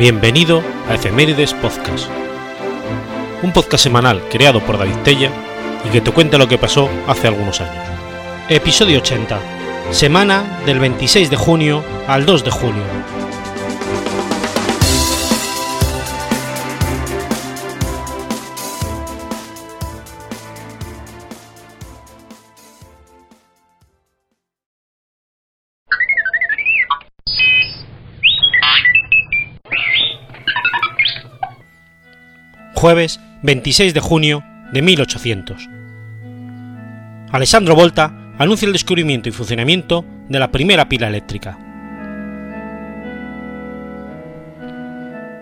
Bienvenido a Efemérides Podcast, un podcast semanal creado por David Tella y que te cuenta lo que pasó hace algunos años. Episodio 80, semana del 26 de junio al 2 de julio. Jueves 26 de junio de 1800. Alessandro Volta anuncia el descubrimiento y funcionamiento de la primera pila eléctrica.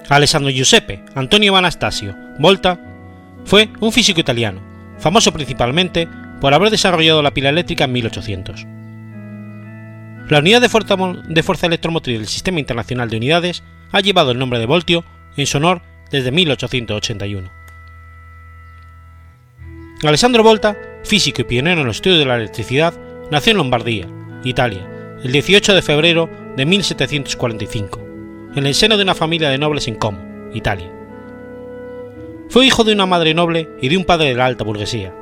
Alessandro Giuseppe Antonio Anastasio Volta fue un físico italiano, famoso principalmente por haber desarrollado la pila eléctrica en 1800. La unidad de fuerza, de fuerza electromotriz del Sistema Internacional de Unidades ha llevado el nombre de voltio en su honor desde 1881. Alessandro Volta, físico y pionero en los estudios de la electricidad, nació en Lombardía, Italia, el 18 de febrero de 1745, en el seno de una familia de nobles en Como, Italia. Fue hijo de una madre noble y de un padre de la alta burguesía.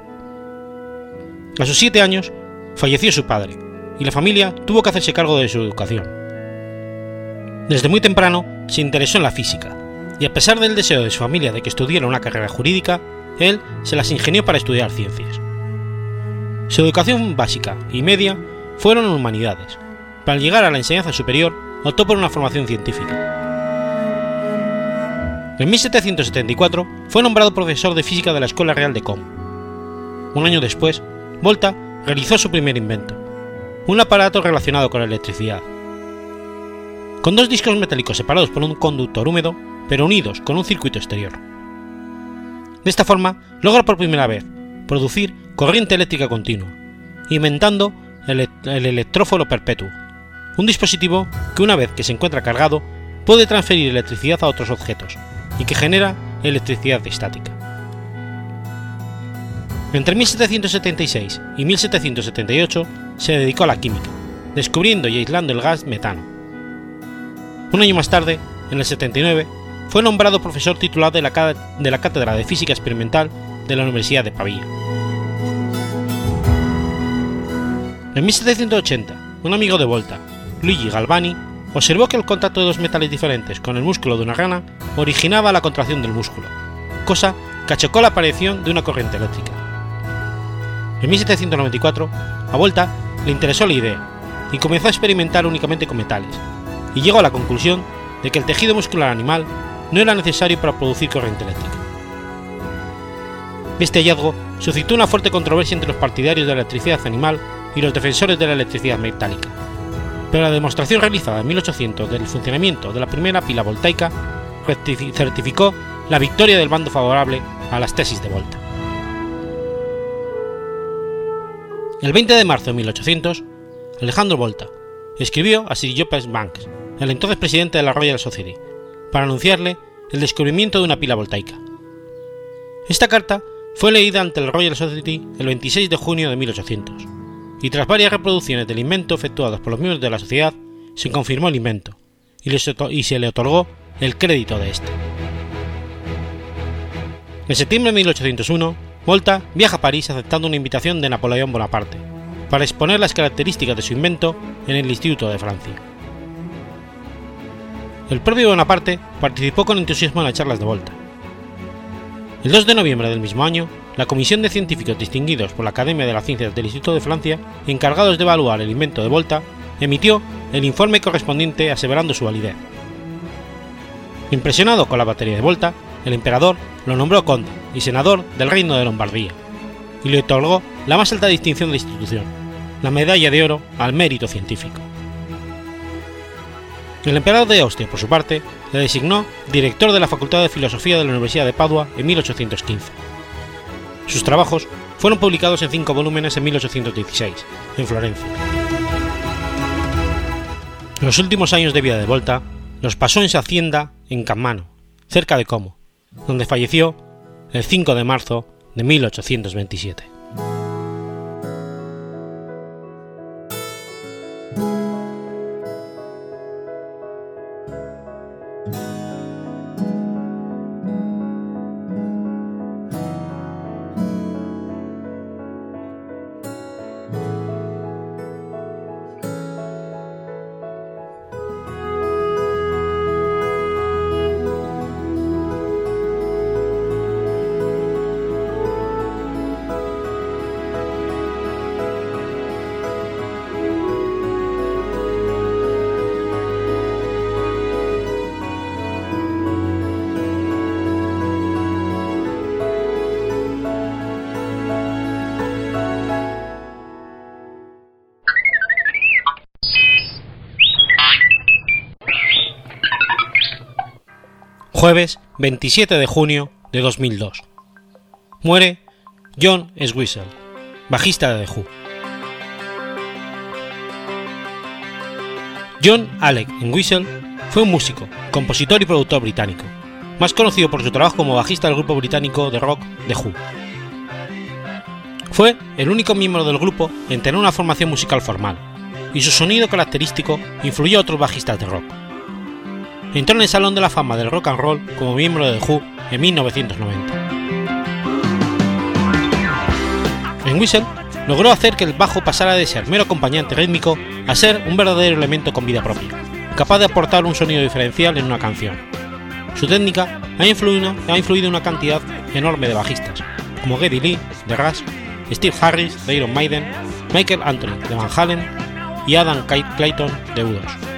A sus siete años falleció su padre, y la familia tuvo que hacerse cargo de su educación. Desde muy temprano se interesó en la física, y a pesar del deseo de su familia de que estudiara una carrera jurídica, él se las ingenió para estudiar ciencias. Su educación básica y media fueron en humanidades. Para llegar a la enseñanza superior, optó por una formación científica. En 1774 fue nombrado profesor de física de la Escuela Real de Com. Un año después, Volta realizó su primer invento, un aparato relacionado con la electricidad. Con dos discos metálicos separados por un conductor húmedo, pero unidos con un circuito exterior. De esta forma, logra por primera vez producir corriente eléctrica continua, inventando el, el electróforo perpetuo, un dispositivo que una vez que se encuentra cargado puede transferir electricidad a otros objetos y que genera electricidad estática. Entre 1776 y 1778 se dedicó a la química, descubriendo y aislando el gas metano. Un año más tarde, en el 79, fue nombrado profesor titular de la, Cátedra de Física Experimental de la Universidad de Pavía. En 1780, un amigo de Volta, Luigi Galvani, observó que el contacto de dos metales diferentes con el músculo de una rana originaba la contracción del músculo, cosa que achocó la aparición de una corriente eléctrica. En 1794, a Volta le interesó la idea y comenzó a experimentar únicamente con metales, y llegó a la conclusión de que el tejido muscular animal no era necesario para producir corriente eléctrica. Este hallazgo suscitó una fuerte controversia entre los partidarios de la electricidad animal y los defensores de la electricidad metálica, pero la demostración realizada en 1800 del funcionamiento de la primera pila voltaica certificó la victoria del bando favorable a las tesis de Volta. El 20 de marzo de 1800, Alejandro Volta escribió a Sir Joseph Banks, el entonces presidente de la Royal Society, para anunciarle el descubrimiento de una pila voltaica. Esta carta fue leída ante la Royal Society el 26 de junio de 1800, y tras varias reproducciones del invento efectuadas por los miembros de la sociedad, se confirmó el invento, y, se le otorgó el crédito de este. En septiembre de 1801, Volta viaja a París aceptando una invitación de Napoleón Bonaparte, para exponer las características de su invento en el Instituto de Francia. El propio Bonaparte participó con entusiasmo en las charlas de Volta. El 2 de noviembre del mismo año, la Comisión de Científicos distinguidos por la Academia de las Ciencias del Instituto de Francia, encargados de evaluar el invento de Volta, emitió el informe correspondiente aseverando su validez. Impresionado con la batería de Volta, el emperador lo nombró conde y senador del Reino de Lombardía, y le otorgó la más alta distinción de la institución, la medalla de oro al mérito científico. El emperador de Austria, por su parte, le designó director de la Facultad de Filosofía de la Universidad de Padua en 1815. Sus trabajos fueron publicados en cinco volúmenes en 1816, en Florencia. Los últimos años de vida de Volta los pasó en su hacienda en Cammano, cerca de Como, donde falleció el 5 de marzo de 1827. Jueves 27 de junio de 2002. Muere John Swisel, bajista de The Who. John Alec Entwistle fue un músico, compositor y productor británico, más conocido por su trabajo como bajista del grupo británico de rock The Who. Fue el único miembro del grupo en tener una formación musical formal, y su sonido característico influyó a otros bajistas de rock. Entró en el Salón de la Fama del Rock and Roll como miembro de The Who en 1990. En Whistle logró hacer que el bajo pasara de ser mero acompañante rítmico a ser un verdadero elemento con vida propia, capaz de aportar un sonido diferencial en una canción. Su técnica ha influido, ha influido una cantidad enorme de bajistas, como Geddy Lee, de Rush, Steve Harris, de Iron Maiden, Michael Anthony, de Van Halen y Adam Clayton, de U2.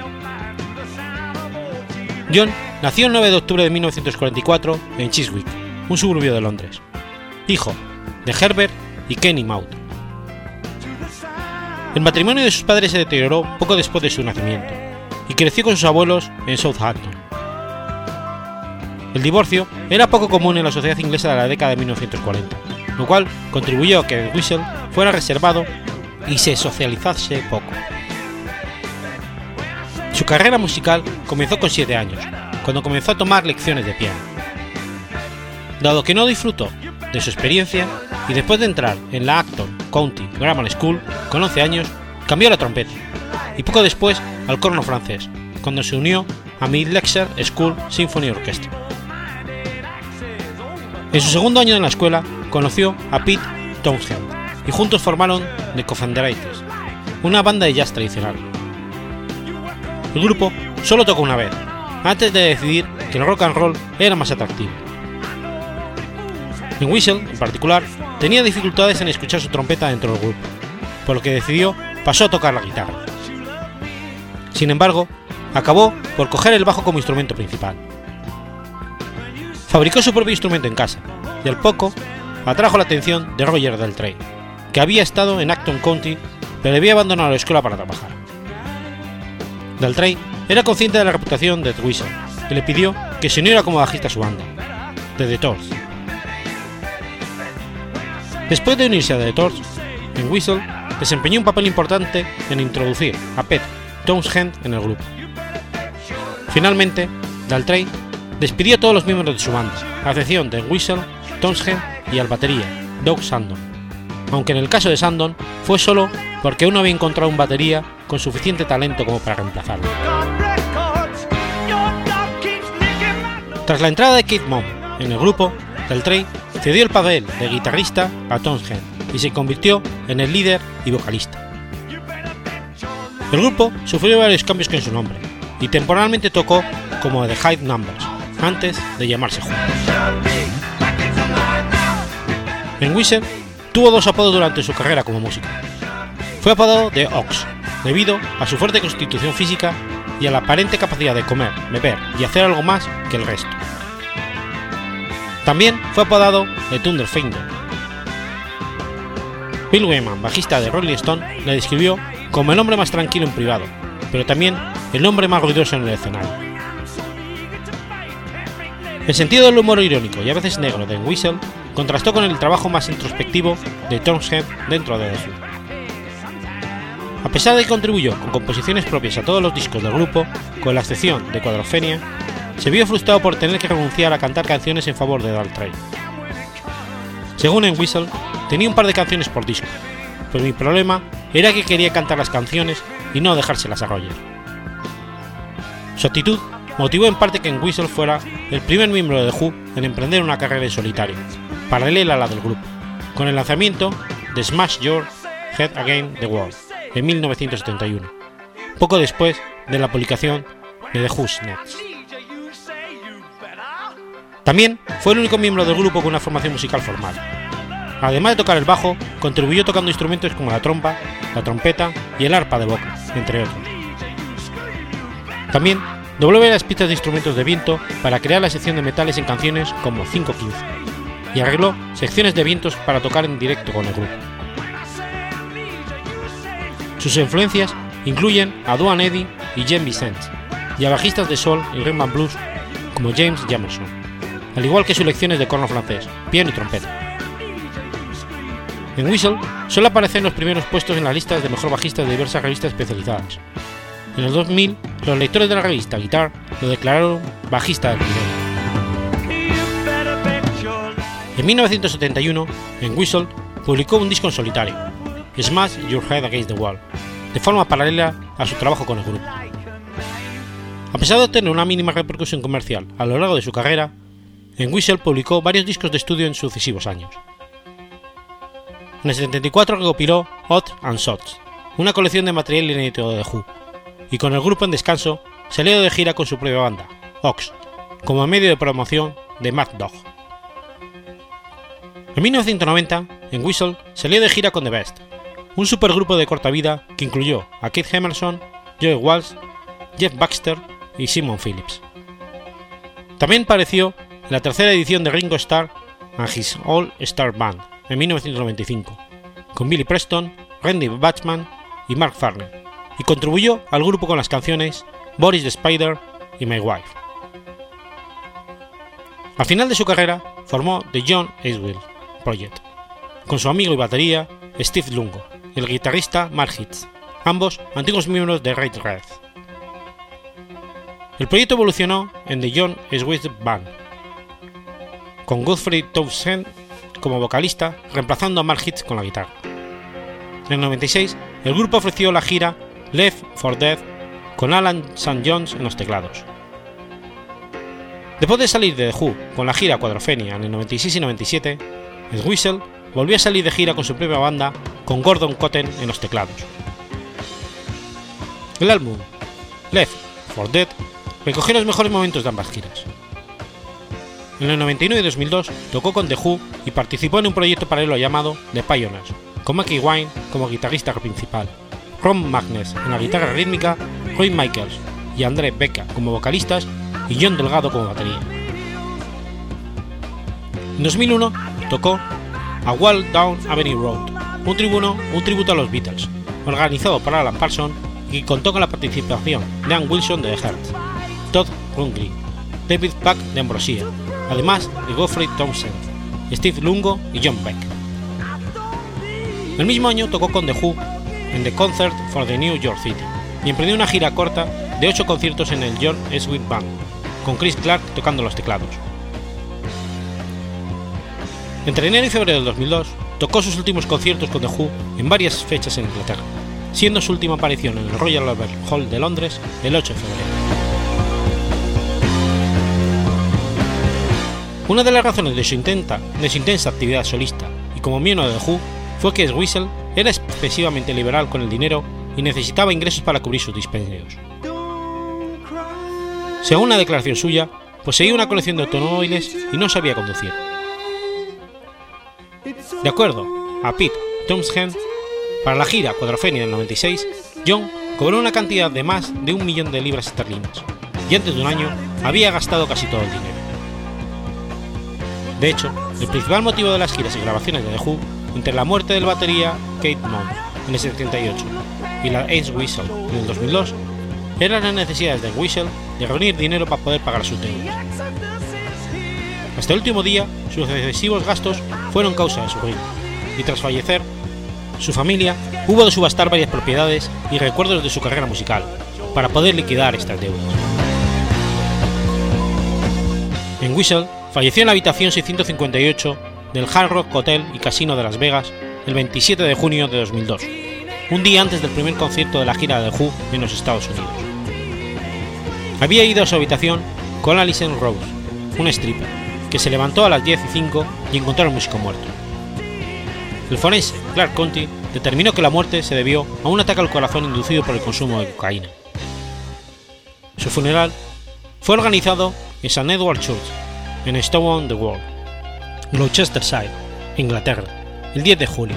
John nació el 9 de octubre de 1944 en Chiswick, un suburbio de Londres, hijo de Herbert y Kenny Maud. El matrimonio de sus padres se deterioró poco después de su nacimiento y creció con sus abuelos en Southampton. El divorcio era poco común en la sociedad inglesa de la década de 1940, lo cual contribuyó a que el Whistle fuera reservado y se socializase poco. Su carrera musical comenzó con 7 años, cuando comenzó a tomar lecciones de piano. Dado que no disfrutó de su experiencia y después de entrar en la Acton County Grammar School con 11 años, cambió a la trompeta y poco después al corno francés, cuando se unió a Midlexer School Symphony Orchestra. En su segundo año en la escuela conoció a Pete Townshend y juntos formaron The Confederates, una banda de jazz tradicional. El grupo solo tocó una vez, antes de decidir que el rock and roll era más atractivo. En Whistle, en particular, tenía dificultades en escuchar su trompeta dentro del grupo, por lo que decidió pasó a tocar la guitarra. Sin embargo, acabó por coger el bajo como instrumento principal. Fabricó su propio instrumento en casa y al poco atrajo la atención de Roger Daltrey, que había estado en Acton County pero había abandonado la escuela para trabajar. Daltrey era consciente de la reputación de Whistle y le pidió que se uniera como bajista a su banda, The Detours. Después de unirse a The Detours, en Whistle desempeñó un papel importante en introducir a Pete Townshend en el grupo. Finalmente, Daltrey despidió a todos los miembros de su banda, a excepción de Whistle, Townshend y al batería, Doug Sandon, aunque en el caso de Sandon fue solo porque aún no había encontrado un batería con suficiente talento como para reemplazarlo. Tras la entrada de Kid Mom en el grupo, Daltrey cedió el papel de guitarrista a Townshend y se convirtió en el líder y vocalista. El grupo sufrió varios cambios con su nombre y temporalmente tocó como The High Numbers antes de llamarse Who. En Wizard tuvo dos apodos durante su carrera como músico. Fue apodado de Ox debido a su fuerte constitución física y a la aparente capacidad de comer, beber y hacer algo más que el resto. También fue apodado de Thunderfinger. Bill Wyman, bajista de Rolling Stone, le describió como el hombre más tranquilo en privado, pero también el hombre más ruidoso en el escenario. El sentido del humor irónico y a veces negro de Whistle contrastó con el trabajo más introspectivo de Townshend dentro de The Who. A pesar de que contribuyó con composiciones propias a todos los discos del grupo, con la excepción de Quadrophenia, se vio frustrado por tener que renunciar a cantar canciones en favor de Daltrey. Según en Whistle, tenía un par de canciones por disco, pero mi problema era que quería cantar las canciones y no dejárselas a Roger. Su actitud motivó en parte que Whistle fuera el primer miembro de The Who en emprender una carrera en solitario, paralela a la del grupo, con el lanzamiento de Smash Your Head Again the World en 1971, poco después de la publicación de The Who's Next. También fue el único miembro del grupo con una formación musical formal. Además de tocar el bajo, contribuyó tocando instrumentos como la trompa, la trompeta y el arpa de boca, entre otros. También dobló varias pistas de instrumentos de viento para crear la sección de metales en canciones como 515 y arregló secciones de vientos para tocar en directo con el grupo. Sus influencias incluyen a Duane Eddy y Jen Vicente, y a bajistas de soul y rhythm and blues como James Jamerson, al igual que sus lecciones de corno francés, piano y trompeta. En Whistle suele aparecer en los primeros puestos en las listas de mejor bajista de diversas revistas especializadas. En el 2000, los lectores de la revista Guitar lo declararon bajista del video. En 1971, en Whistle publicó un disco en solitario, Smash Your Head Against the Wall, de forma paralela a su trabajo con el grupo. A pesar de tener una mínima repercusión comercial a lo largo de su carrera, en Whistle publicó varios discos de estudio en sucesivos años. En el 74 recopiló Hot and Shots, una colección de material inédito de Who, y con el grupo en descanso salió de gira con su propia banda, Ox, como medio de promoción de Mad Dog. En 1990, en Whistle salió de gira con The Best, un supergrupo de corta vida que incluyó a Keith Emerson, Joe Walsh, Jeff Baxter y Simon Phillips. También apareció en la tercera edición de Ringo Starr and His All Star Band en 1995, con Billy Preston, Randy Bachman y Mark Farnell, y contribuyó al grupo con las canciones Boris the Spider y My Wife. Al final de su carrera, formó The John Aswell Project, con su amigo y batería Steve Lungo y el guitarrista Mark Hitz, ambos antiguos miembros de Red Red. El proyecto evolucionó en The John Swift Band, con Godfrey Townsend como vocalista, reemplazando a Mark Hitz con la guitarra. En el 96, el grupo ofreció la gira Left for Dead con Alan St. Jones en los teclados. Después de salir de The Who con la gira Cuadrofenia en el 96 y 97, el Whistle volvió a salir de gira con su propia banda con Gordon Cotton en los teclados. El álbum Left for Dead recogió los mejores momentos de ambas giras. En el 99 y 2002 tocó con The Who y participó en un proyecto paralelo llamado The Pioneers, con Mackie Wine como guitarrista principal, Ron Magnus en la guitarra rítmica, Roy Michaels y André Becca como vocalistas y John Delgado como batería. En 2001 tocó a Wall Down Avenue Road, un, tribuno, un tributo a los Beatles, organizado por Alan Parsons y contó con la participación de Ann Wilson de The Hearts, Todd Rundgren, David Pack de Ambrosia, además de Geoffrey Townsend, Steve Lungo y John Beck. El mismo año tocó con The Who en The Concert for the New York City y emprendió una gira corta de 8 conciertos en el John Sweet Band, con Chris Clark tocando los teclados. Entre enero y febrero del 2002 tocó sus últimos conciertos con The Who en varias fechas en Inglaterra, siendo su última aparición en el Royal Albert Hall de Londres el 8 de febrero. Una de las razones de su, intenta, de su intensa actividad solista y como miembro de The Who fue que Whistle era excesivamente liberal con el dinero y necesitaba ingresos para cubrir sus dispendios. Según una declaración suya, poseía una colección de automóviles y no sabía conducir. De acuerdo a Pete Townshend, para la gira Cuadrofenia del 96, John cobró una cantidad de más de un millón de libras esterlinas y antes de un año había gastado casi todo el dinero. De hecho, el principal motivo de las giras y grabaciones de The Who, entre la muerte del batería Kate Moon en el 78 y la Ace Whistle en el 2002, eran las necesidades de Whistle de reunir dinero para poder pagar sus deudas. Hasta el último día, sus excesivos gastos fueron causa de su ruina, y tras fallecer, su familia hubo de subastar varias propiedades y recuerdos de su carrera musical para poder liquidar estas deudas. En Whistle falleció en la habitación 658 del Hard Rock Hotel y Casino de Las Vegas el 27 de junio de 2002, un día antes del primer concierto de la gira de The Who en los Estados Unidos. Había ido a su habitación con Alison Rose, un stripper, que se levantó a las 10 y 5 y encontró al músico muerto. El forense Clark Conti determinó que la muerte se debió a un ataque al corazón inducido por el consumo de cocaína. Su funeral fue organizado en St. Edward Church, en Stone-on-the-World, Gloucestershire, Inglaterra, el 10 de julio,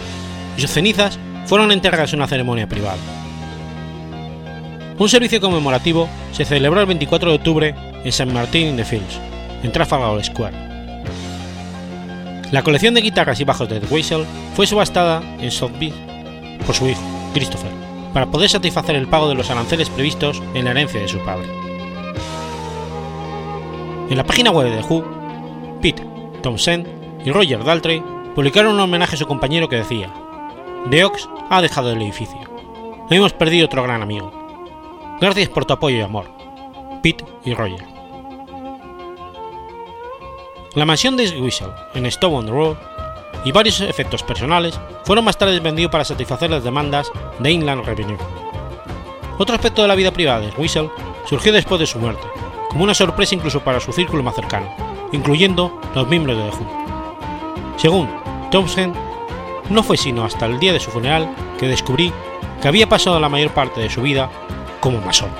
y sus cenizas fueron enterradas en una ceremonia privada. Un servicio conmemorativo se celebró el 24 de octubre en. Martin in the Fields, en Trafalgar Square. La colección de guitarras y bajos de Whistle fue subastada en Sotheby's por su hijo, Christopher, para poder satisfacer el pago de los aranceles previstos en la herencia de su padre. En la página web de The Who, Pete Townsend y Roger Daltrey publicaron un homenaje a su compañero que decía: The Ox ha dejado el edificio. Hemos perdido otro gran amigo. Gracias por tu apoyo y amor. Pete y Roger. La mansión de Whistle en Stone Road y varios efectos personales fueron más tarde vendidos para satisfacer las demandas de Inland Revenue. Otro aspecto de la vida privada de Whistle surgió después de su muerte, como una sorpresa incluso para su círculo más cercano, incluyendo los miembros de The Who. Según Thompson, no fue sino hasta el día de su funeral que descubrí que había pasado la mayor parte de su vida como masón.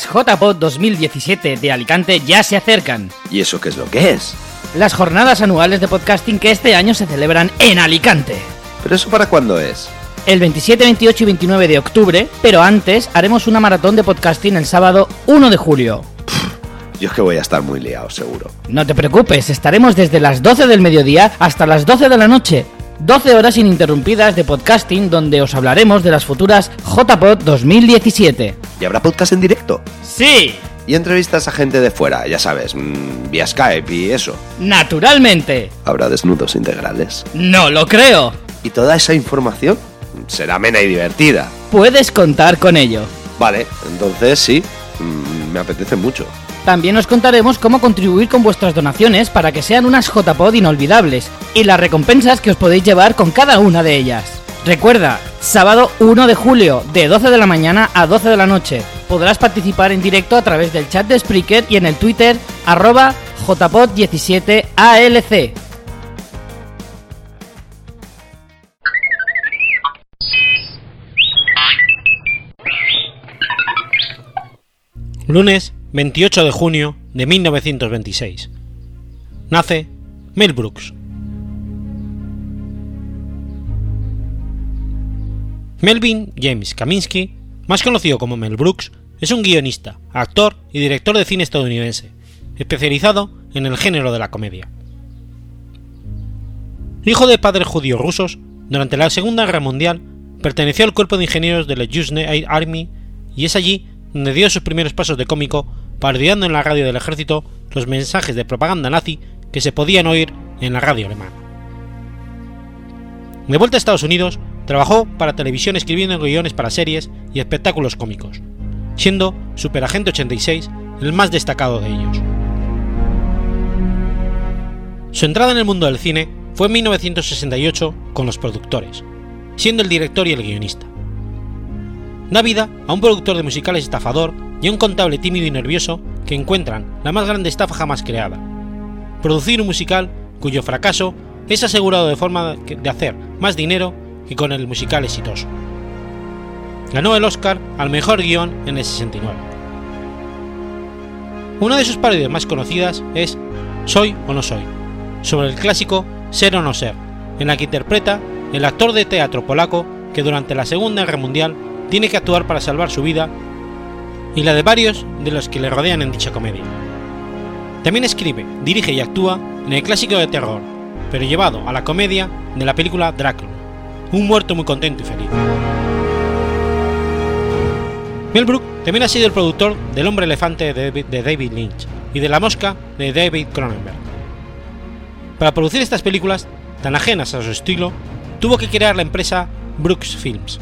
Las JPod 2017 de Alicante ya se acercan. ¿Y eso qué es lo que es? Las jornadas anuales de podcasting que este año se celebran en Alicante. ¿Pero eso para cuándo es? El 27, 28 y 29 de octubre, pero antes haremos una maratón de podcasting el sábado 1 de julio. Yo es que voy a estar muy liado, seguro. No te preocupes, estaremos desde las 12 del mediodía hasta las 12 de la noche. 12 horas ininterrumpidas de podcasting donde os hablaremos de las futuras JPod 2017. ¿Y habrá podcast en directo? ¡Sí! Y entrevistas a gente de fuera, ya sabes, mmm, vía Skype y eso. ¡Naturalmente! ¿Habrá desnudos integrales? ¡No lo creo! ¿Y toda esa información? Será amena y divertida. Puedes contar con ello. Vale, entonces sí, mmm, me apetece mucho. También os contaremos cómo contribuir con vuestras donaciones para que sean unas JPod inolvidables y las recompensas que os podéis llevar con cada una de ellas. Recuerda, sábado 1 de julio, de 12 de la mañana a 12 de la noche. Podrás participar en directo a través del chat de Spreaker y en el Twitter arroba jpod17alc. Lunes 28 de junio de 1926. Nace Mel Brooks. Melvin James Kaminsky, más conocido como Mel Brooks, es un guionista, actor y director de cine estadounidense, especializado en el género de la comedia. Hijo de padres judíos rusos, durante la Segunda Guerra Mundial perteneció al cuerpo de ingenieros de la US Army y es allí donde dio sus primeros pasos de cómico parodiando en la radio del ejército los mensajes de propaganda nazi que se podían oír en la radio alemana. De vuelta a Estados Unidos, trabajó para televisión escribiendo guiones para series y espectáculos cómicos, siendo Superagente 86 el más destacado de ellos. Su entrada en el mundo del cine fue en 1968 con Los Productores, siendo el director y el guionista. Da vida a un productor de musicales estafador y a un contable tímido y nervioso que encuentran la más grande estafa jamás creada. Producir un musical cuyo fracaso es asegurado de forma de hacer más dinero que con el musical exitoso. Ganó el Oscar al mejor guion en el 69. Una de sus parodias más conocidas es Soy o no soy, sobre el clásico Ser o no ser, en la que interpreta el actor de teatro polaco que durante la Segunda Guerra Mundial tiene que actuar para salvar su vida y la de varios de los que le rodean en dicha comedia. También escribe, dirige y actúa en el clásico de terror, pero llevado a la comedia de la película Drácula, un muerto muy contento y feliz. Mel Brooks también ha sido el productor del Hombre Elefante de David Lynch y de La Mosca de David Cronenberg. Para producir estas películas, tan ajenas a su estilo, tuvo que crear la empresa Brooks Films,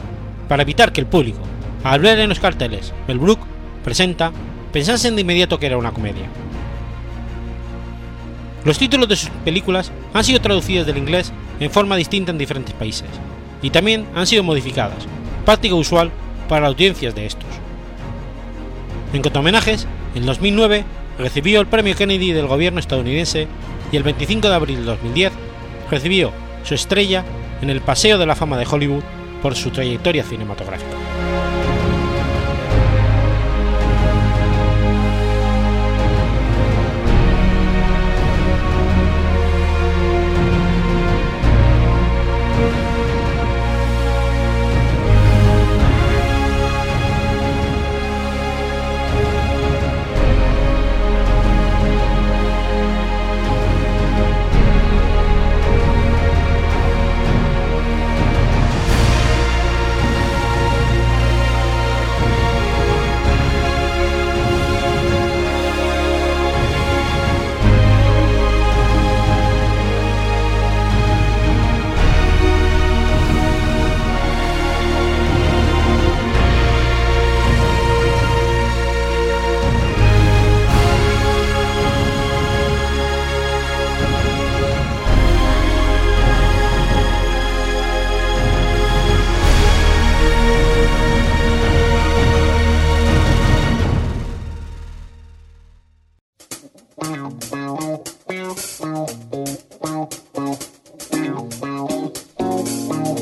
para evitar que el público, al ver en los carteles Mel Brooks presenta, pensasen de inmediato que era una comedia. Los títulos de sus películas han sido traducidos del inglés en forma distinta en diferentes países, y también han sido modificadas, práctica usual para audiencias de estos. En cuanto a homenajes, en 2009 recibió el premio Kennedy del gobierno estadounidense y el 25 de abril de 2010 recibió su estrella en el Paseo de la Fama de Hollywood por su trayectoria cinematográfica.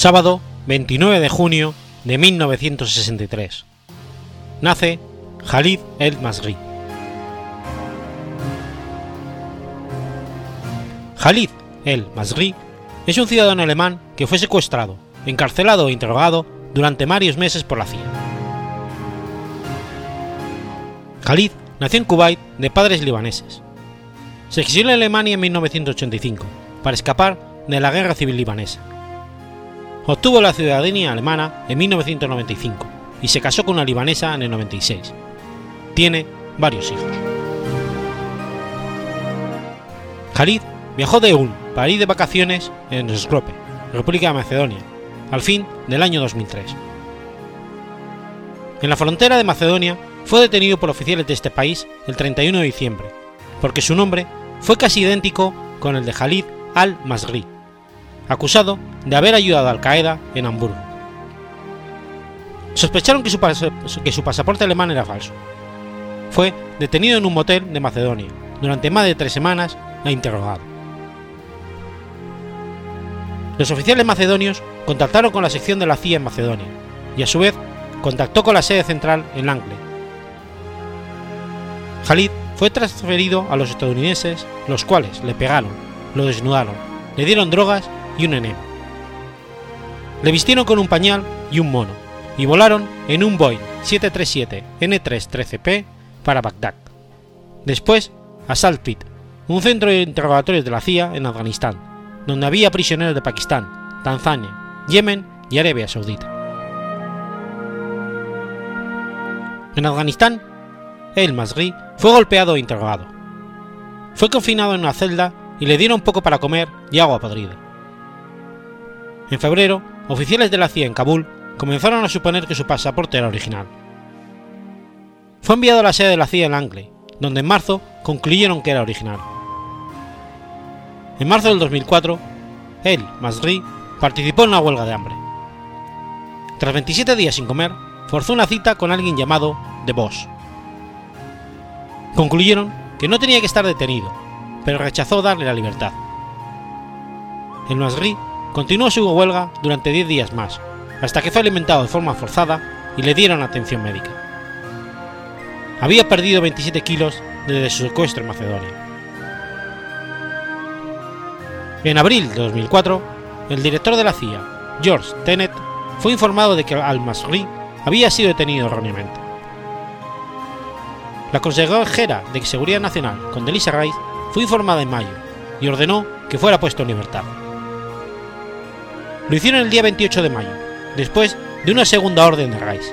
Sábado 29 de junio de 1963. Nace Khalid El Masri. Khalid El Masri es un ciudadano alemán que fue secuestrado, encarcelado e interrogado durante varios meses por la CIA. Khalid nació en Kuwait de padres libaneses. Se exilió en Alemania en 1985 para escapar de la guerra civil libanesa. Obtuvo la ciudadanía alemana en 1995 y se casó con una libanesa en el 96. Tiene varios hijos. Khalid viajó de Ulm para ir de vacaciones en Skopje, República de Macedonia, al fin del año 2003. En la frontera de Macedonia fue detenido por oficiales de este país el 31 de diciembre, porque su nombre fue casi idéntico con el de Khalid al-Masri, acusado de haber ayudado a Al Qaeda en Hamburgo. Sospecharon que su, que su, pasaporte alemán era falso. Fue detenido en un motel de Macedonia durante más de tres semanas e interrogado. Los oficiales macedonios contactaron con la sección de la CIA en Macedonia y a su vez contactó con la sede central en Langley. Khalid fue transferido a los estadounidenses, los cuales le pegaron, lo desnudaron, le dieron drogas y un enema. Le vistieron con un pañal y un mono y volaron en un Boeing 737 N313P para Bagdad. Después a Salt Pit, un centro de interrogatorios de la CIA en Afganistán, donde había prisioneros de Pakistán, Tanzania, Yemen y Arabia Saudita. En Afganistán, el Masri fue golpeado e interrogado. Fue confinado en una celda y le dieron poco para comer y agua podrida. En febrero, oficiales de la CIA en Kabul comenzaron a suponer que su pasaporte era original. Fue enviado a la sede de la CIA en Langley, donde en marzo concluyeron que era original. En marzo del 2004, él, Masri, participó en una huelga de hambre. Tras 27 días sin comer, forzó una cita con alguien llamado The Boss. Concluyeron que no tenía que estar detenido, pero rechazó darle la libertad. El Masri continuó su huelga durante 10 días más, hasta que fue alimentado de forma forzada y le dieron atención médica. Había perdido 27 kilos desde su secuestro en Macedonia. En abril de 2004, el director de la CIA, George Tenet, fue informado de que al-Masri había sido detenido erróneamente. La consejera de Seguridad Nacional, Condoleezza Rice, fue informada en mayo y ordenó que fuera puesto en libertad. Lo hicieron el día 28 de mayo, después de una segunda orden de Rice.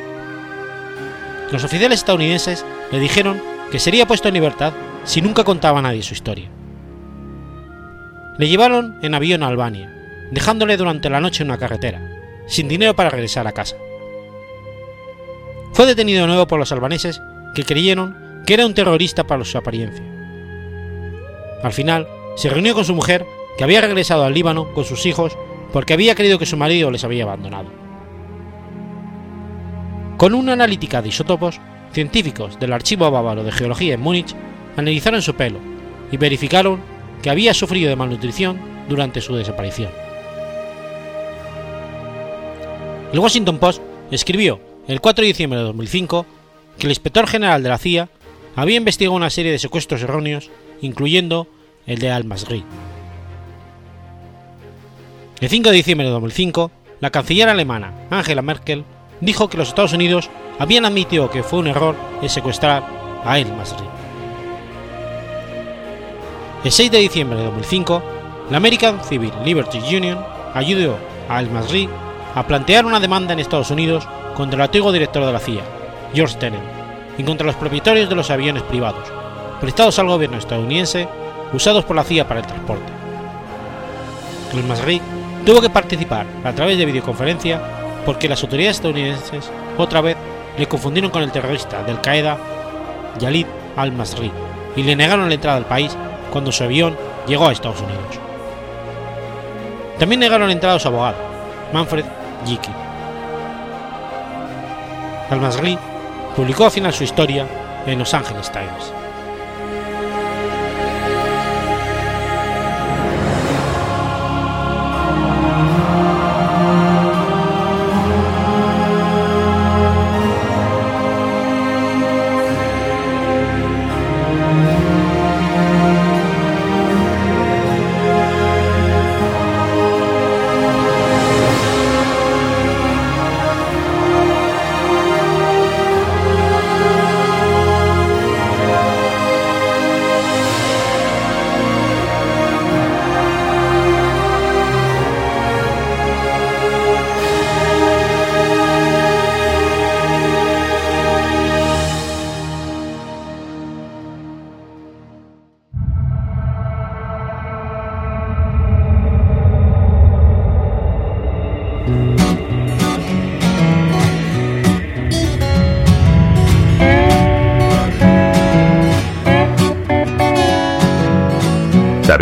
Los oficiales estadounidenses le dijeron que sería puesto en libertad si nunca contaba a nadie su historia. Le llevaron en avión a Albania, dejándole durante la noche en una carretera, sin dinero para regresar a casa. Fue detenido de nuevo por los albaneses que creyeron que era un terrorista para su apariencia. Al final, se reunió con su mujer, que había regresado al Líbano con sus hijos porque había creído que su marido les había abandonado. Con una analítica de isótopos, científicos del Archivo Bávaro de Geología en Múnich analizaron su pelo y verificaron que había sufrido de malnutrición durante su desaparición. El Washington Post escribió el 4 de diciembre de 2005 que el inspector general de la CIA había investigado una serie de secuestros erróneos, incluyendo el de Al-Masri. El 5 de diciembre de 2005, la canciller alemana Angela Merkel dijo que los Estados Unidos habían admitido que fue un error el secuestrar a Al-Masri. El 6 de diciembre de 2005, la American Civil Liberty Union ayudó a Al-Masri a plantear una demanda en Estados Unidos contra el antiguo director de la CIA, George Tenet, y contra los propietarios de los aviones privados, prestados al gobierno estadounidense, usados por la CIA para el transporte. Al-Masri tuvo que participar a través de videoconferencia porque las autoridades estadounidenses otra vez le confundieron con el terrorista del Qaeda Yalid al-Masri y le negaron la entrada al país cuando su avión llegó a Estados Unidos. También negaron la entrada a su abogado, Manfred Yiki. Al-Masri publicó al final su historia en Los Angeles Times.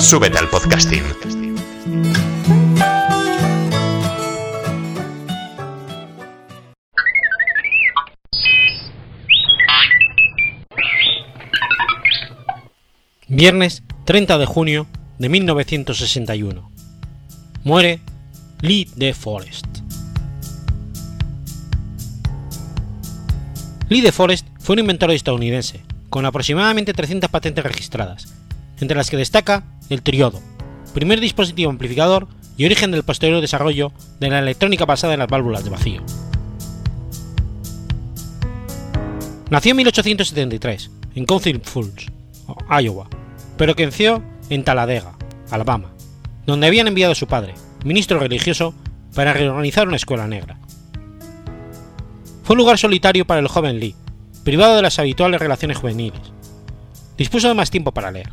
Súbete al podcasting. Viernes 30 de junio de 1961. Muere Lee De Forest. Lee De Forest fue un inventor estadounidense, con aproximadamente 300 patentes registradas, entre las que destaca el triodo, primer dispositivo amplificador y origen del posterior desarrollo de la electrónica basada en las válvulas de vacío. Nació en 1873, en Council Falls, Iowa, pero creció en Talladega, Alabama, donde habían enviado a su padre, ministro religioso, para reorganizar una escuela negra. Fue un lugar solitario para el joven Lee, privado de las habituales relaciones juveniles. Dispuso de más tiempo para leer.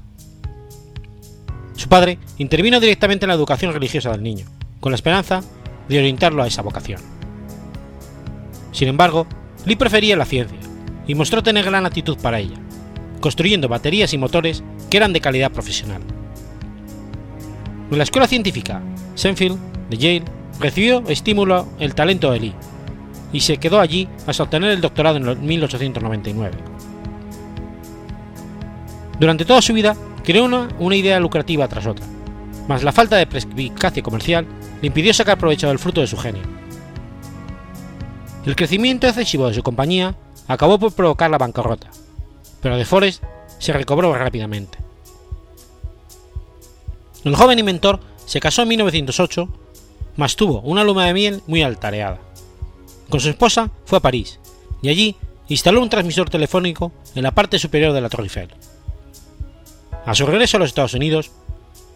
Su padre intervino directamente en la educación religiosa del niño, con la esperanza de orientarlo a esa vocación. Sin embargo, Lee prefería la ciencia y mostró tener gran actitud para ella, construyendo baterías y motores que eran de calidad profesional. En la escuela científica Senfield de Yale recibió estímulo el talento de Lee y se quedó allí hasta obtener el doctorado en 1899. Durante toda su vida creó una, una idea lucrativa tras otra, mas la falta de perspicacia comercial le impidió sacar provecho del fruto de su genio. El crecimiento excesivo de su compañía acabó por provocar la bancarrota, pero De Forest se recobró rápidamente. El joven inventor se casó en 1908, mas tuvo una luna de miel muy altareada. Con su esposa fue a París y allí instaló un transmisor telefónico en la parte superior de la Torre Eiffel. A su regreso a los Estados Unidos,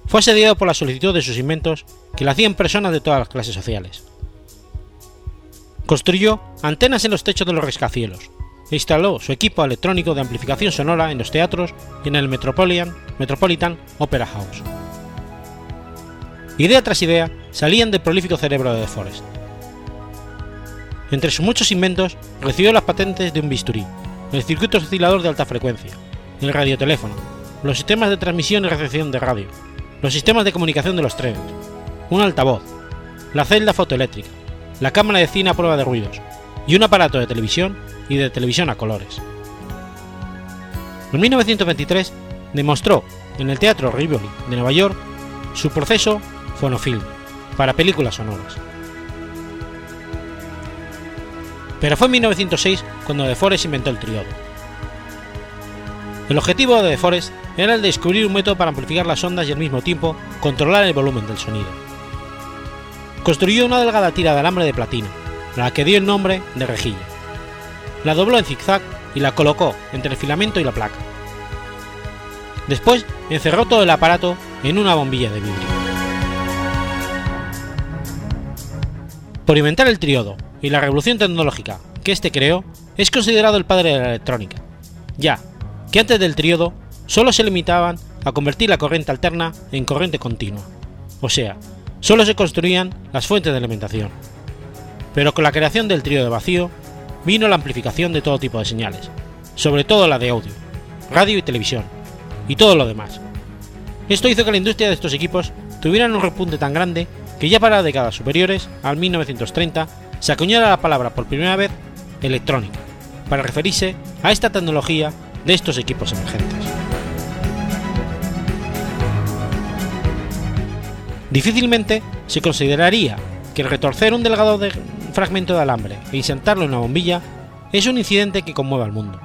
fue asediado por la solicitud de sus inventos que le hacían personas de todas las clases sociales. Construyó antenas en los techos de los rascacielos e instaló su equipo electrónico de amplificación sonora en los teatros y en el Metropolitan, Metropolitan Opera House. Idea tras idea salían del prolífico cerebro de De Forest. Entre sus muchos inventos, recibió las patentes de un bisturí, el circuito oscilador de alta frecuencia, el radioteléfono, los sistemas de transmisión y recepción de radio, los sistemas de comunicación de los trenes, un altavoz, la celda fotoeléctrica, la cámara de cine a prueba de ruidos y un aparato de televisión y de televisión a colores. En 1923 demostró en el Teatro Rivoli de Nueva York su proceso fonofilm para películas sonoras. Pero fue en 1906 cuando De Forest inventó el triodo. El objetivo de Forest era el de descubrir un método para amplificar las ondas y al mismo tiempo controlar el volumen del sonido. Construyó una delgada tira de alambre de platino, a la que dio el nombre de rejilla. La dobló en zigzag y la colocó entre el filamento y la placa. Después encerró todo el aparato en una bombilla de vidrio. Por inventar el triodo y la revolución tecnológica que éste creó, es considerado el padre de la electrónica, ya que antes del triodo solo se limitaban a convertir la corriente alterna en corriente continua, o sea, solo se construían las fuentes de alimentación. Pero con la creación del trío de vacío vino la amplificación de todo tipo de señales, sobre todo la de audio, radio y televisión, y todo lo demás. Esto hizo que la industria de estos equipos tuviera un repunte tan grande que ya para décadas superiores, al 1930, se acuñara la palabra por primera vez electrónica, para referirse a esta tecnología de estos equipos emergentes. Difícilmente se consideraría que el retorcer un delgado de fragmento de alambre e insertarlo en una bombilla es un incidente que conmueve al mundo.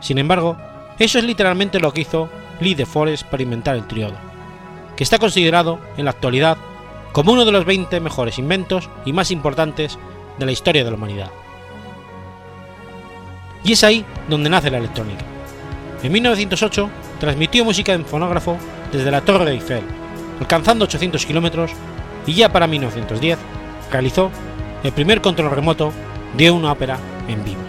Sin embargo, eso es literalmente lo que hizo Lee de Forest para inventar el triodo, que está considerado en la actualidad como uno de los 20 mejores inventos y más importantes de la historia de la humanidad. Y es ahí donde nace la electrónica. En 1908 transmitió música en fonógrafo desde la Torre de Eiffel, alcanzando 800 kilómetros, y ya para 1910 realizó el primer control remoto de una ópera en vivo.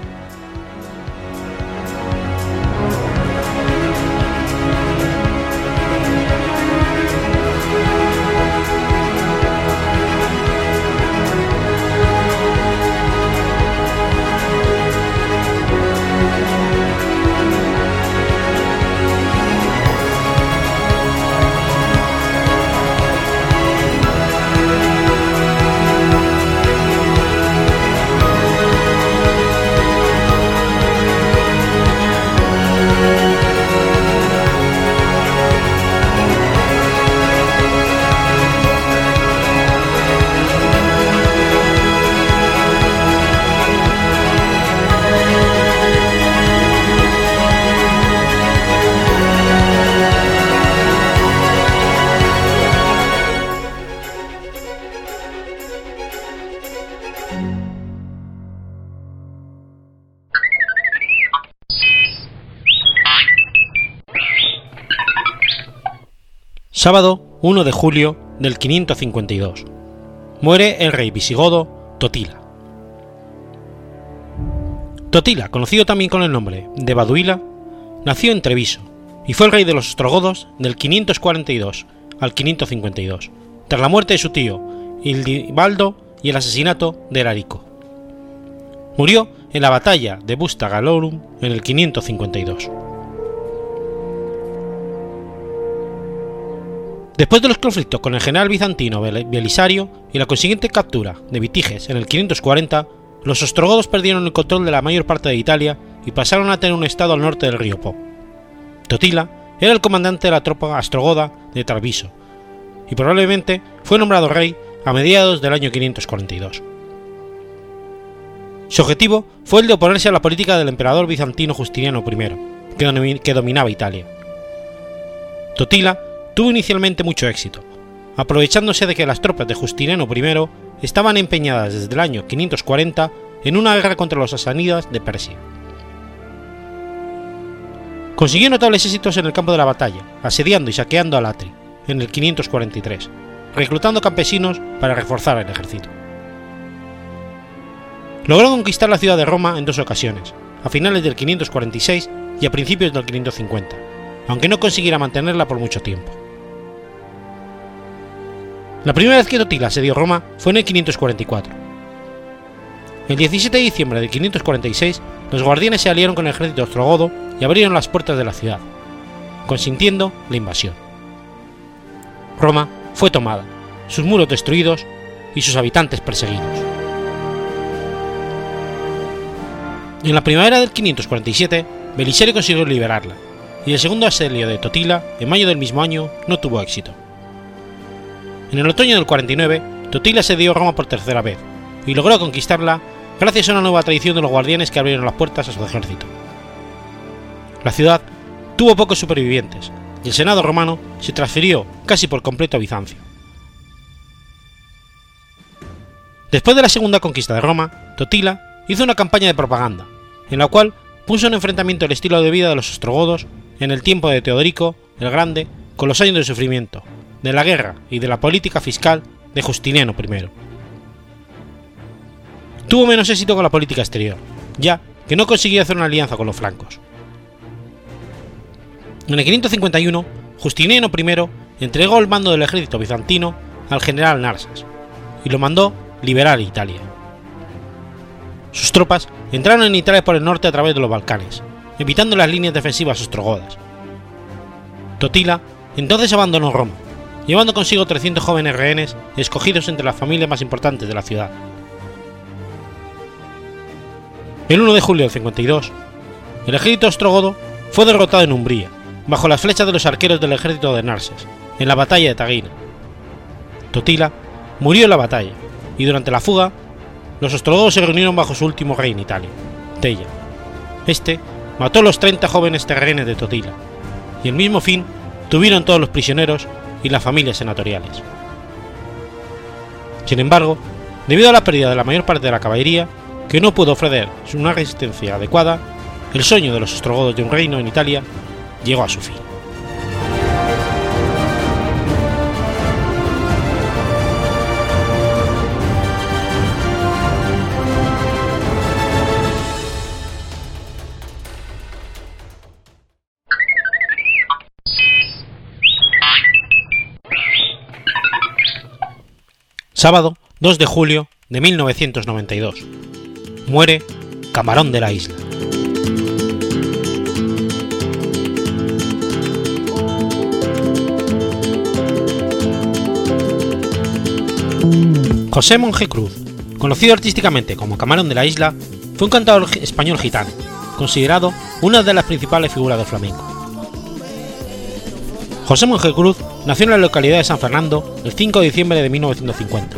Sábado 1 de julio del 552. Muere el rey visigodo Totila. Totila, conocido también con el nombre de Baduila, nació en Treviso y fue el rey de los ostrogodos del 542 al 552, tras la muerte de su tío Ildibaldo y el asesinato de Erarico. Murió en la batalla de Busta Galorum en el 552. Después de los conflictos con el general bizantino Belisario y la consiguiente captura de Vitiges en el 540, los ostrogodos perdieron el control de la mayor parte de Italia y pasaron a tener un estado al norte del río Po. Totila era el comandante de la tropa astrogoda de Tarviso y probablemente fue nombrado rey a mediados del año 542. Su objetivo fue el de oponerse a la política del emperador bizantino Justiniano I, que dominaba Italia. Totila tuvo inicialmente mucho éxito, aprovechándose de que las tropas de Justiniano I estaban empeñadas desde el año 540 en una guerra contra los sasánidas de Persia. Consiguió notables éxitos en el campo de la batalla, asediando y saqueando al Atri, en el 543, reclutando campesinos para reforzar el ejército. Logró conquistar la ciudad de Roma en dos ocasiones, a finales del 546 y a principios del 550, aunque no consiguiera mantenerla por mucho tiempo. La primera vez que Totila asedió Roma fue en el 544. El 17 de diciembre de 546, los guardianes se aliaron con el ejército ostrogodo y abrieron las puertas de la ciudad, consintiendo la invasión. Roma fue tomada, sus muros destruidos y sus habitantes perseguidos. En la primavera del 547, Belisario consiguió liberarla, y el segundo asedio de Totila, en mayo del mismo año, no tuvo éxito. En el otoño del 49, Totila asedió Roma por tercera vez, y logró conquistarla gracias a una nueva tradición de los guardianes que abrieron las puertas a su ejército. La ciudad tuvo pocos supervivientes, y el Senado romano se transfirió casi por completo a Bizancio. Después de la segunda conquista de Roma, Totila hizo una campaña de propaganda, en la cual puso en enfrentamiento el estilo de vida de los ostrogodos en el tiempo de Teodorico el Grande con los años de sufrimiento, de la guerra y de la política fiscal de Justiniano I. Tuvo menos éxito con la política exterior, ya que no consiguió hacer una alianza con los francos. En el 551, Justiniano I entregó el mando del ejército bizantino al general Narsas y lo mandó liberar Italia. Sus tropas entraron en Italia por el norte a través de los Balcanes, evitando las líneas defensivas ostrogodas. Totila entonces abandonó Roma, llevando consigo 300 jóvenes rehenes escogidos entre las familias más importantes de la ciudad. El 1 de julio del 52, el ejército ostrogodo fue derrotado en Umbría, bajo las flechas de los arqueros del ejército de Narses, en la batalla de Tagina. Totila murió en la batalla, y durante la fuga, los ostrogodos se reunieron bajo su último rey en Italia, Tella. Este mató a los 30 jóvenes terrenes de Totila, y el mismo fin tuvieron todos los prisioneros y las familias senatoriales. Sin embargo, debido a la pérdida de la mayor parte de la caballería, que no pudo ofrecer una resistencia adecuada, el sueño de los ostrogodos de un reino en Italia llegó a su fin. Sábado 2 de julio de 1992 muere Camarón de la Isla. José Monje Cruz, conocido artísticamente como Camarón de la Isla, fue un cantador español gitano, considerado una de las principales figuras del flamenco. José Monje Cruz nació en la localidad de San Fernando el 5 de diciembre de 1950,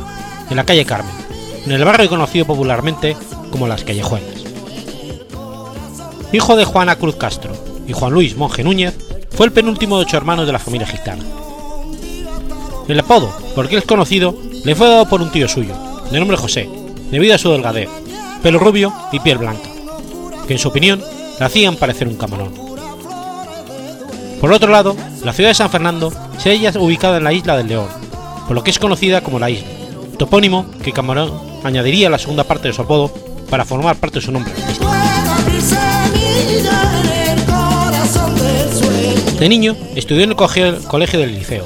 en la calle Carmen, en el barrio conocido popularmente como Las Callejuelas. Hijo de Juana Cruz Castro y Juan Luis Monje Núñez, fue el penúltimo de ocho hermanos de la familia gitana. El apodo, porque es conocido, le fue dado por un tío suyo, de nombre José, debido a su delgadez, pelo rubio y piel blanca, que en su opinión le hacían parecer un camarón. Por otro lado, la ciudad de San Fernando se halla ubicada en la isla del León, por lo que es conocida como la isla, topónimo que Camarón añadiría a la segunda parte de su apodo para formar parte de su nombre De niño estudió en el colegio del liceo,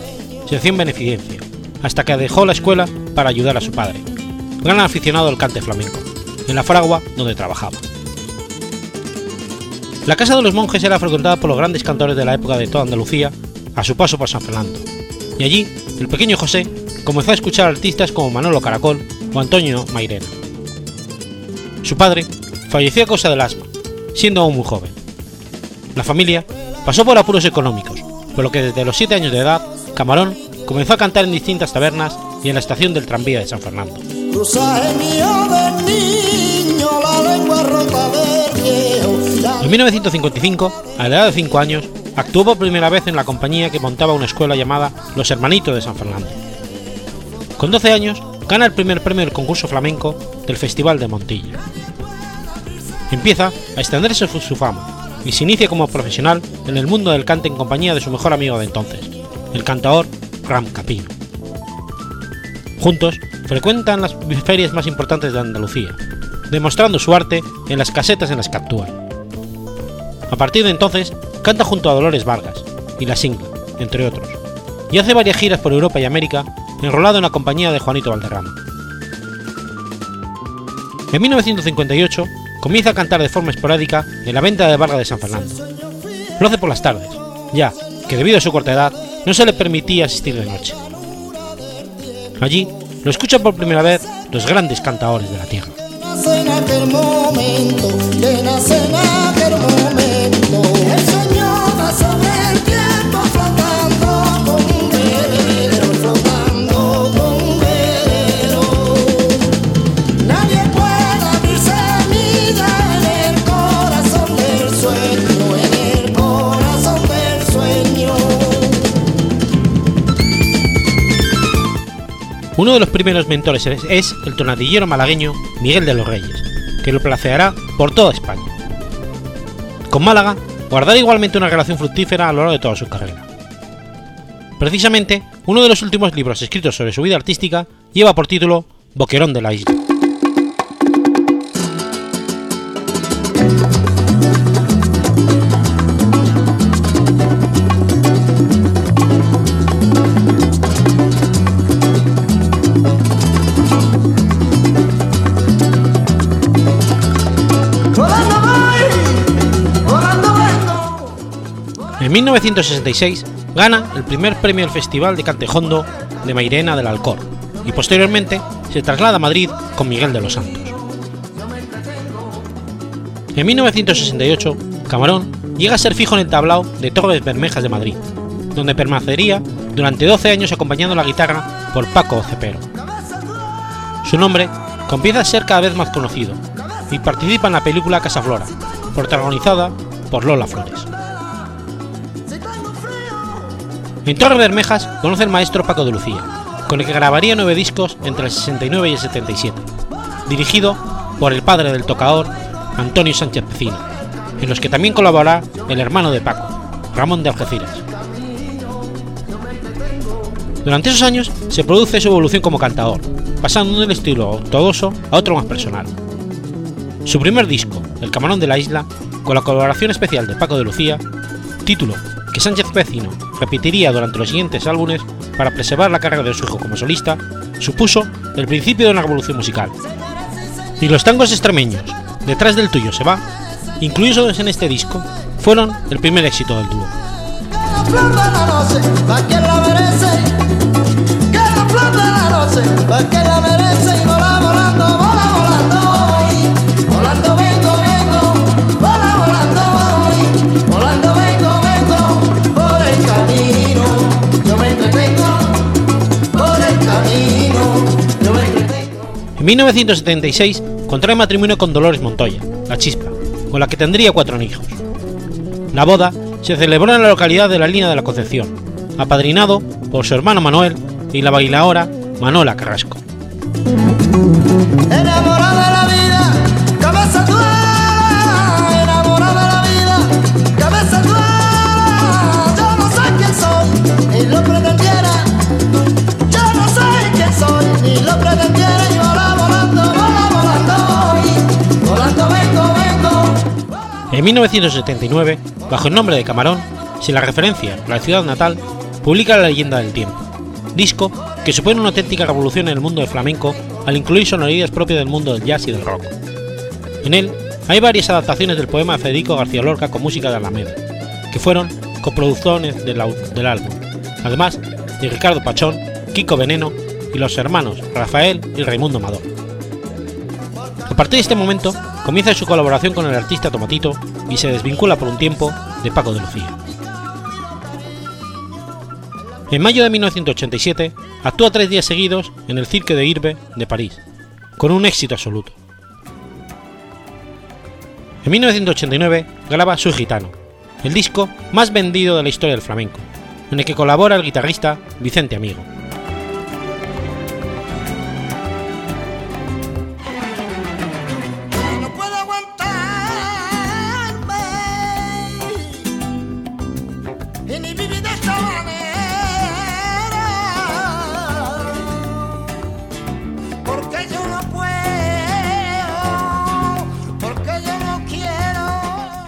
sección beneficencia, hasta que dejó la escuela para ayudar a su padre, gran aficionado al cante flamenco, en la fragua donde trabajaba. La casa de los monjes era frecuentada por los grandes cantores de la época de toda Andalucía a su paso por San Fernando, y allí el pequeño José comenzó a escuchar artistas como Manolo Caracol o Antonio Mairena. Su padre falleció a causa del asma, siendo aún muy joven. La familia pasó por apuros económicos, por lo que desde los 7 años de edad, Camarón comenzó a cantar en distintas tabernas y en la estación del tranvía de San Fernando. En 1955, a la edad de 5 años, actuó por primera vez en la compañía que montaba una escuela llamada Los Hermanitos de San Fernando. Con 12 años, gana el primer premio del concurso flamenco del Festival de Montilla. Empieza a extenderse su fama y se inicia como profesional en el mundo del cante en compañía de su mejor amigo de entonces, el cantador Ram Capino. Juntos frecuentan las ferias más importantes de Andalucía, demostrando su arte en las casetas en las que actúan. A partir de entonces, canta junto a Dolores Vargas y La Singla, entre otros, y hace varias giras por Europa y América enrolado en la compañía de Juanito Valderrama. En 1958 comienza a cantar de forma esporádica en la venta de Vargas de San Fernando. Lo hace por las tardes, ya que debido a su corta edad no se le permitía asistir de noche. Allí lo escuchan por primera vez los grandes cantadores de la tierra nace en aquel momento, le nace en aquel momento. Uno de los primeros mentores es el tonadillero malagueño Miguel de los Reyes, que lo placeará por toda España. Con Málaga guardará igualmente una relación fructífera a lo largo de toda su carrera. Precisamente, uno de los últimos libros escritos sobre su vida artística lleva por título Boquerón de la Isla. En 1966 gana el primer premio del Festival de Cantejondo de Mairena del Alcor y posteriormente se traslada a Madrid con Miguel de los Santos. En 1968, Camarón llega a ser fijo en el tablao de Torres Bermejas de Madrid, donde permanecería durante 12 años acompañando la guitarra por Paco Cepero. Su nombre comienza a ser cada vez más conocido y participa en la película Casa Flora, protagonizada por Lola Flores. En Torre Bermejas conoce al maestro Paco de Lucía, con el que grabaría nueve discos entre el 69 y el 77, dirigido por el padre del tocador, Antonio Sánchez Pecina, en los que también colaborará el hermano de Paco, Ramón de Algeciras. Durante esos años se produce su evolución como cantador, pasando de un estilo ortodoxo a otro más personal. Su primer disco, El Camarón de la Isla, con la colaboración especial de Paco de Lucía, título que Sánchez Pecino repetiría durante los siguientes álbumes para preservar la carrera de su hijo como solista, supuso el principio de una revolución musical. Y los tangos extremeños, Detrás del tuyo se va, incluidos en este disco, fueron el primer éxito del dúo. 1976 contrae matrimonio con Dolores Montoya, la chispa, con la que tendría cuatro hijos. La boda se celebró en la localidad de la Línea de la Concepción, apadrinado por su hermano Manuel y la bailaora Manola Carrasco. En 1979, bajo el nombre de Camarón, sin la referencia a la ciudad natal, publica La leyenda del tiempo, disco que supone una auténtica revolución en el mundo del flamenco al incluir sonoridades propias del mundo del jazz y del rock. En él hay varias adaptaciones del poema de Federico García Lorca con música de Alameda, que fueron coproducciones del, del álbum, además de Ricardo Pachón, Kiko Veneno y los hermanos Rafael y Raimundo Amador. A partir de este momento, comienza su colaboración con el artista Tomatito y se desvincula por un tiempo de Paco de Lucía. En mayo de 1987 actúa tres días seguidos en el Cirque de Irbe de París, con un éxito absoluto. En 1989 graba Soy Gitano, el disco más vendido de la historia del flamenco, en el que colabora el guitarrista Vicente Amigo.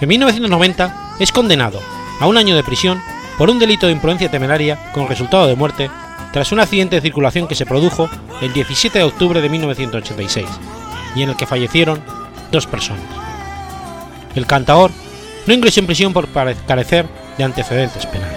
En 1990 es condenado a un año de prisión por un delito de imprudencia temeraria con resultado de muerte tras un accidente de circulación que se produjo el 17 de octubre de 1986 y en el que fallecieron dos personas. El cantaor no ingresó en prisión por carecer de antecedentes penales.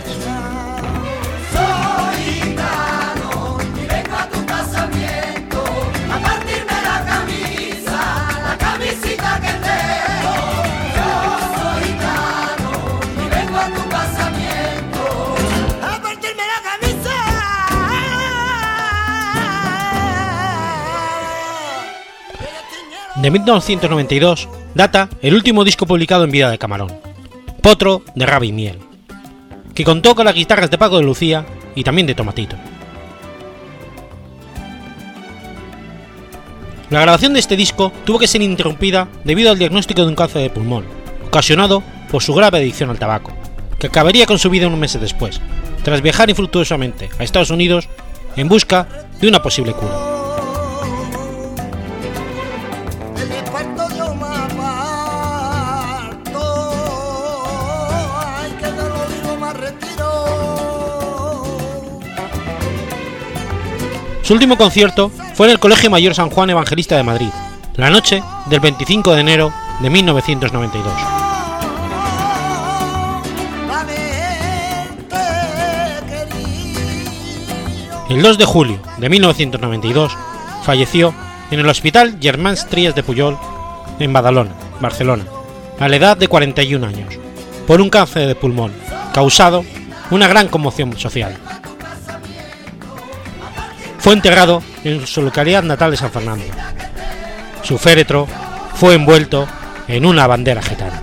De 1992 data el último disco publicado en vida de Camarón, Potro de Raba y Miel, que contó con las guitarras de Paco de Lucía y también de Tomatito. La grabación de este disco tuvo que ser interrumpida debido al diagnóstico de un cáncer de pulmón, ocasionado por su grave adicción al tabaco, que acabaría con su vida unos meses después, tras viajar infructuosamente a Estados Unidos en busca de una posible cura. Su último concierto fue en el Colegio Mayor San Juan Evangelista de Madrid, la noche del 25 de enero de 1992. haberte querido El 2 de julio de 1992 falleció en el Hospital Germans Trias de Puyol, en Badalona, Barcelona, a la edad de 41 años, por un cáncer de pulmón, causado una gran conmoción social. Fue enterrado en su localidad natal de San Fernando. Su féretro fue envuelto en una bandera gitana.